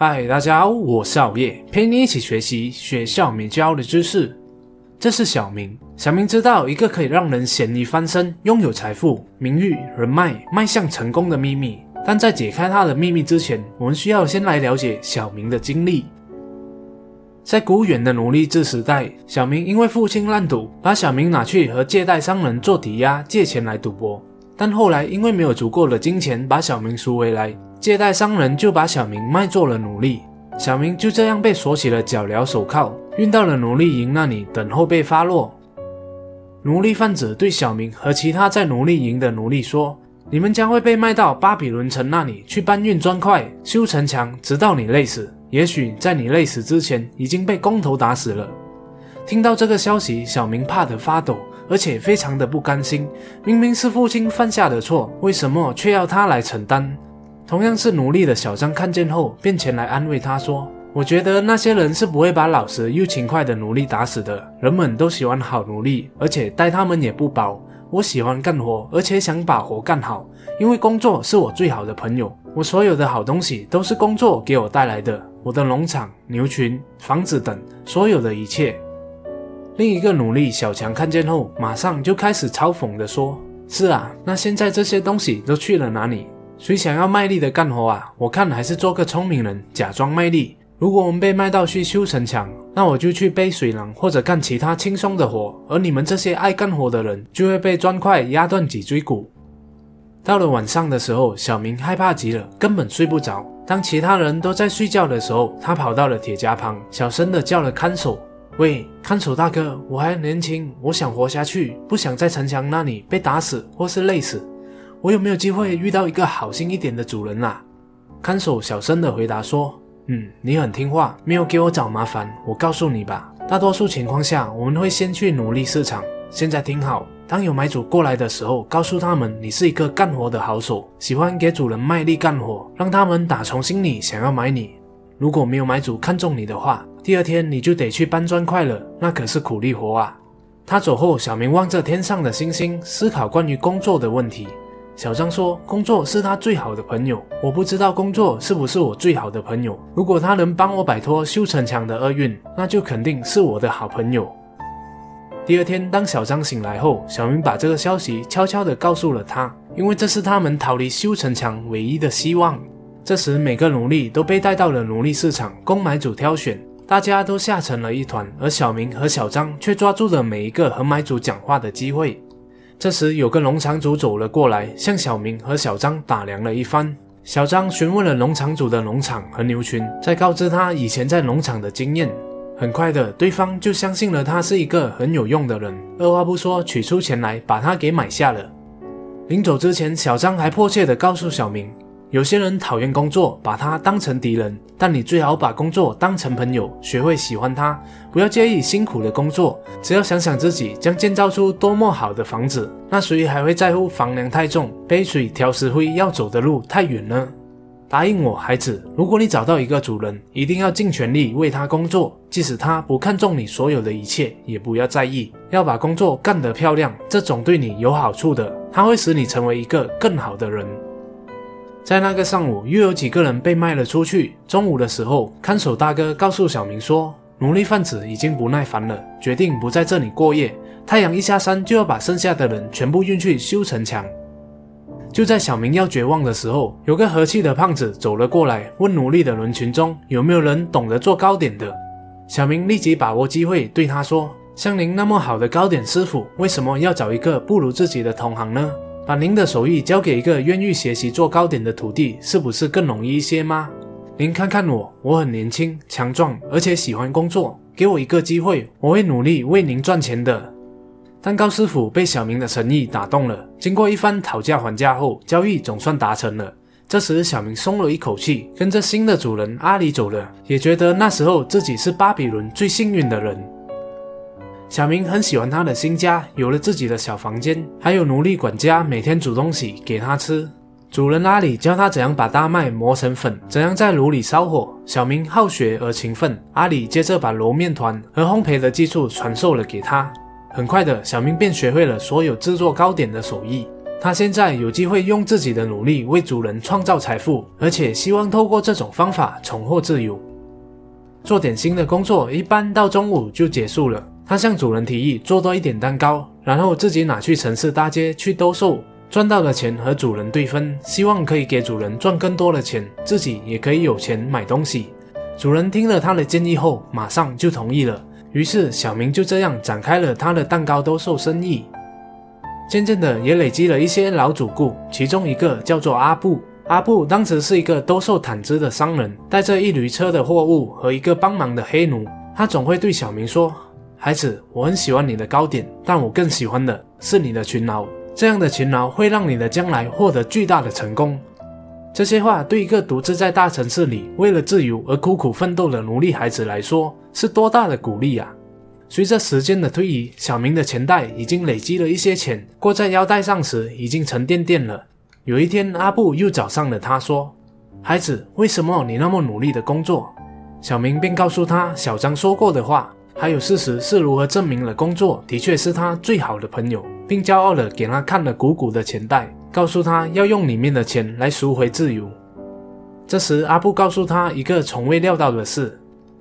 嗨，大家好，我是熬夜，陪你一起学习学校没教的知识。这是小明。小明知道一个可以让人咸鱼翻身、拥有财富、名誉、人脉、迈向成功的秘密。但在解开他的秘密之前，我们需要先来了解小明的经历。在古远的奴隶制时代，小明因为父亲烂赌，把小明拿去和借贷商人做抵押，借钱来赌博。但后来因为没有足够的金钱把小明赎回来。借贷商人就把小明卖做了奴隶，小明就这样被锁起了脚镣手铐，运到了奴隶营那里等候被发落。奴隶贩子对小明和其他在奴隶营的奴隶说：“你们将会被卖到巴比伦城那里去搬运砖块、修城墙，直到你累死。也许在你累死之前，已经被工头打死了。”听到这个消息，小明怕得发抖，而且非常的不甘心。明明是父亲犯下的错，为什么却要他来承担？同样是奴隶的小张看见后，便前来安慰他说：“我觉得那些人是不会把老实又勤快的奴隶打死的。人们都喜欢好奴隶，而且待他们也不薄。我喜欢干活，而且想把活干好，因为工作是我最好的朋友。我所有的好东西都是工作给我带来的，我的农场、牛群、房子等所有的一切。”另一个奴隶小强看见后，马上就开始嘲讽地说：“是啊，那现在这些东西都去了哪里？”谁想要卖力的干活啊？我看还是做个聪明人，假装卖力。如果我们被卖到去修城墙，那我就去背水囊或者干其他轻松的活，而你们这些爱干活的人就会被砖块压断脊椎骨。到了晚上的时候，小明害怕极了，根本睡不着。当其他人都在睡觉的时候，他跑到了铁夹旁，小声的叫了看守：“喂，看守大哥，我还年轻，我想活下去，不想在城墙那里被打死或是累死。”我有没有机会遇到一个好心一点的主人啊？看守小声的回答说：“嗯，你很听话，没有给我找麻烦。我告诉你吧，大多数情况下，我们会先去奴隶市场。现在听好，当有买主过来的时候，告诉他们你是一个干活的好手，喜欢给主人卖力干活，让他们打从心里想要买你。如果没有买主看中你的话，第二天你就得去搬砖块了，那可是苦力活啊。”他走后，小明望着天上的星星，思考关于工作的问题。小张说：“工作是他最好的朋友，我不知道工作是不是我最好的朋友。如果他能帮我摆脱修城墙的厄运，那就肯定是我的好朋友。”第二天，当小张醒来后，小明把这个消息悄悄地告诉了他，因为这是他们逃离修城墙唯一的希望。这时，每个奴隶都被带到了奴隶市场供买主挑选，大家都吓成了一团，而小明和小张却抓住了每一个和买主讲话的机会。这时，有个农场主走了过来，向小明和小张打量了一番。小张询问了农场主的农场和牛群，再告知他以前在农场的经验。很快的，对方就相信了他是一个很有用的人，二话不说，取出钱来把他给买下了。临走之前，小张还迫切地告诉小明。有些人讨厌工作，把它当成敌人，但你最好把工作当成朋友，学会喜欢它，不要介意辛苦的工作。只要想想自己将建造出多么好的房子，那谁还会在乎房梁太重、背水挑石灰要走的路太远呢？答应我，孩子，如果你找到一个主人，一定要尽全力为他工作，即使他不看重你所有的一切，也不要在意，要把工作干得漂亮，这种对你有好处的，它会使你成为一个更好的人。在那个上午，又有几个人被卖了出去。中午的时候，看守大哥告诉小明说，奴隶贩子已经不耐烦了，决定不在这里过夜。太阳一下山，就要把剩下的人全部运去修城墙。就在小明要绝望的时候，有个和气的胖子走了过来，问奴隶的人群中有没有人懂得做糕点的。小明立即把握机会，对他说：“像您那么好的糕点师傅，为什么要找一个不如自己的同行呢？”把您的手艺交给一个愿意学习做糕点的徒弟，是不是更容易一些吗？您看看我，我很年轻、强壮，而且喜欢工作。给我一个机会，我会努力为您赚钱的。蛋糕师傅被小明的诚意打动了，经过一番讨价还价后，交易总算达成了。这时，小明松了一口气，跟着新的主人阿里走了，也觉得那时候自己是巴比伦最幸运的人。小明很喜欢他的新家，有了自己的小房间，还有奴隶管家每天煮东西给他吃。主人阿里教他怎样把大麦磨成粉，怎样在炉里烧火。小明好学而勤奋，阿里接着把揉面团和烘焙的技术传授了给他。很快的，小明便学会了所有制作糕点的手艺。他现在有机会用自己的努力为主人创造财富，而且希望透过这种方法重获自由。做点心的工作一般到中午就结束了。他向主人提议做多一点蛋糕，然后自己拿去城市大街去兜售，赚到的钱和主人对分，希望可以给主人赚更多的钱，自己也可以有钱买东西。主人听了他的建议后，马上就同意了。于是小明就这样展开了他的蛋糕兜售生意。渐渐的，也累积了一些老主顾，其中一个叫做阿布。阿布当时是一个兜售毯子的商人，带着一驴车的货物和一个帮忙的黑奴。他总会对小明说：“孩子，我很喜欢你的糕点，但我更喜欢的是你的勤劳。这样的勤劳会让你的将来获得巨大的成功。”这些话对一个独自在大城市里为了自由而苦苦奋斗的奴隶孩子来说，是多大的鼓励啊！随着时间的推移，小明的钱袋已经累积了一些钱，挂在腰带上时已经沉甸甸了。有一天，阿布又找上了他，说：“孩子，为什么你那么努力的工作？”小明便告诉他小张说过的话，还有事实是如何证明了工作的确是他最好的朋友，并骄傲地给他看了鼓鼓的钱袋，告诉他要用里面的钱来赎回自由。这时，阿布告诉他一个从未料到的事：“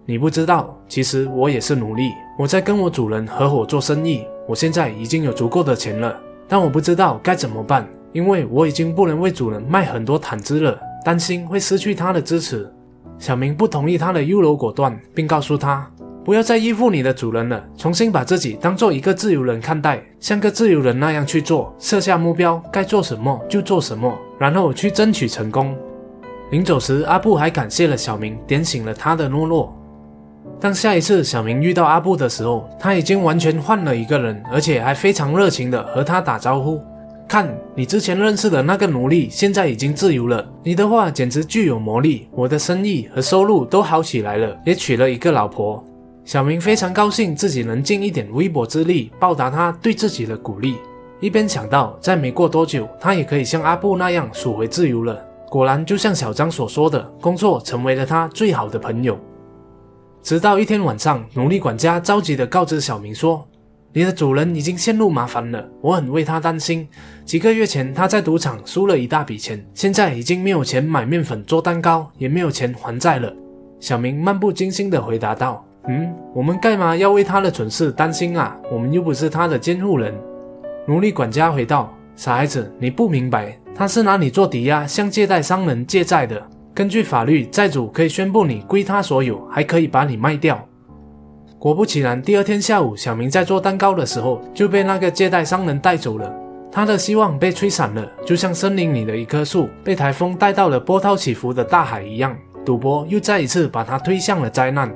你不知道，其实我也是奴隶。”我在跟我主人合伙做生意，我现在已经有足够的钱了，但我不知道该怎么办，因为我已经不能为主人卖很多毯子了，担心会失去他的支持。小明不同意他的优柔果断，并告诉他不要再依附你的主人了，重新把自己当做一个自由人看待，像个自由人那样去做，设下目标，该做什么就做什么，然后去争取成功。临走时，阿布还感谢了小明，点醒了他的懦弱。当下一次小明遇到阿布的时候，他已经完全换了一个人，而且还非常热情地和他打招呼。看你之前认识的那个奴隶，现在已经自由了。你的话简直具有魔力，我的生意和收入都好起来了，也娶了一个老婆。小明非常高兴自己能尽一点微薄之力报答他对自己的鼓励，一边想到再没过多久，他也可以像阿布那样赎回自由了。果然，就像小张所说的，工作成为了他最好的朋友。直到一天晚上，奴隶管家着急地告知小明说：“你的主人已经陷入麻烦了，我很为他担心。几个月前，他在赌场输了一大笔钱，现在已经没有钱买面粉做蛋糕，也没有钱还债了。”小明漫不经心地回答道：“嗯，我们干嘛要为他的蠢事担心啊？我们又不是他的监护人。”奴隶管家回道：“傻孩子，你不明白，他是拿你做抵押，向借贷商人借债的。”根据法律，债主可以宣布你归他所有，还可以把你卖掉。果不其然，第二天下午，小明在做蛋糕的时候就被那个借贷商人带走了。他的希望被吹散了，就像森林里的一棵树被台风带到了波涛起伏的大海一样。赌博又再一次把他推向了灾难。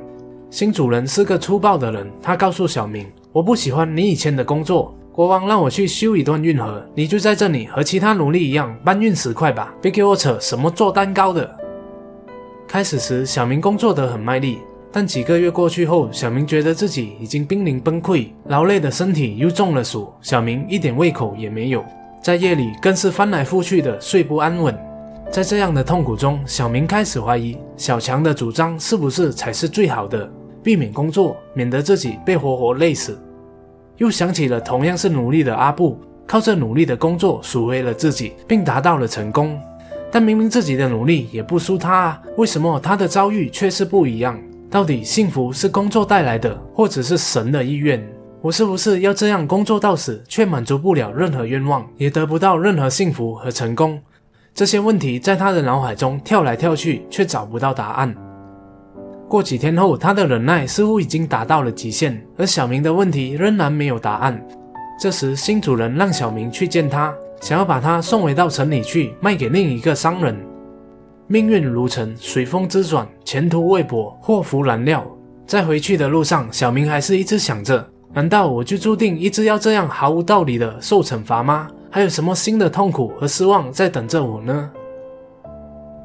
新主人是个粗暴的人，他告诉小明：“我不喜欢你以前的工作，国王让我去修一段运河，你就在这里和其他奴隶一样搬运石块吧，别给我扯什么做蛋糕的。”开始时，小明工作得很卖力，但几个月过去后，小明觉得自己已经濒临崩溃，劳累的身体又中了暑，小明一点胃口也没有，在夜里更是翻来覆去的睡不安稳。在这样的痛苦中，小明开始怀疑小强的主张是不是才是最好的，避免工作，免得自己被活活累死。又想起了同样是努力的阿布，靠着努力的工作赎回了自己，并达到了成功。但明明自己的努力也不输他啊，为什么他的遭遇却是不一样？到底幸福是工作带来的，或者是神的意愿？我是不是要这样工作到死，却满足不了任何愿望，也得不到任何幸福和成功？这些问题在他的脑海中跳来跳去，却找不到答案。过几天后，他的忍耐似乎已经达到了极限，而小明的问题仍然没有答案。这时，新主人让小明去见他。想要把他送回到城里去卖给另一个商人。命运如城，随风之转，前途未卜，祸福难料。在回去的路上，小明还是一直想着：难道我就注定一直要这样毫无道理的受惩罚吗？还有什么新的痛苦和失望在等着我呢？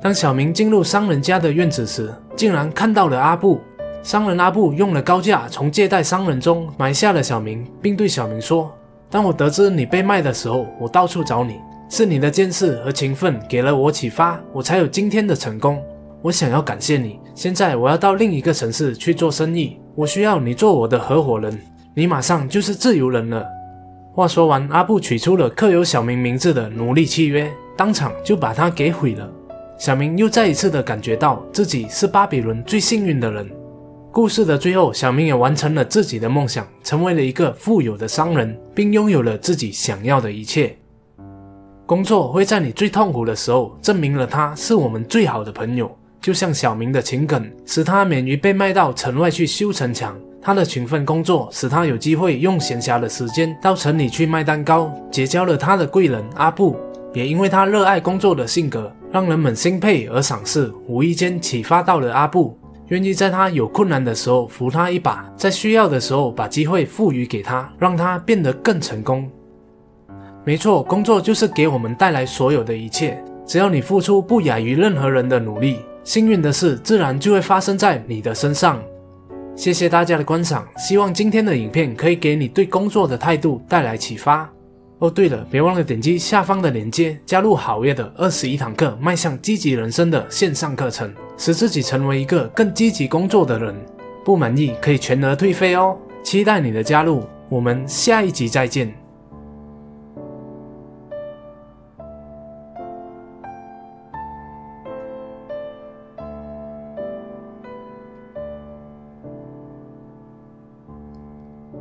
当小明进入商人家的院子时，竟然看到了阿布。商人阿布用了高价从借贷商人中买下了小明，并对小明说。当我得知你被卖的时候，我到处找你，是你的见识和勤奋给了我启发，我才有今天的成功。我想要感谢你。现在我要到另一个城市去做生意，我需要你做我的合伙人，你马上就是自由人了。话说完，阿布取出了刻有小明名字的奴隶契约，当场就把它给毁了。小明又再一次的感觉到自己是巴比伦最幸运的人。故事的最后，小明也完成了自己的梦想，成为了一个富有的商人，并拥有了自己想要的一切。工作会在你最痛苦的时候，证明了他是我们最好的朋友。就像小明的情梗，使他免于被卖到城外去修城墙；他的勤奋工作，使他有机会用闲暇的时间到城里去卖蛋糕，结交了他的贵人阿布。也因为他热爱工作的性格，让人们钦佩而赏识，无意间启发到了阿布，愿意在他有困难的时候扶他一把，在需要的时候把机会赋予给他，让他变得更成功。没错，工作就是给我们带来所有的一切。只要你付出不亚于任何人的努力，幸运的事自然就会发生在你的身上。谢谢大家的观赏，希望今天的影片可以给你对工作的态度带来启发。哦，对了，别忘了点击下方的链接，加入好业的二十一堂课迈向积极人生的线上课程，使自己成为一个更积极工作的人。不满意可以全额退费哦。期待你的加入，我们下一集再见。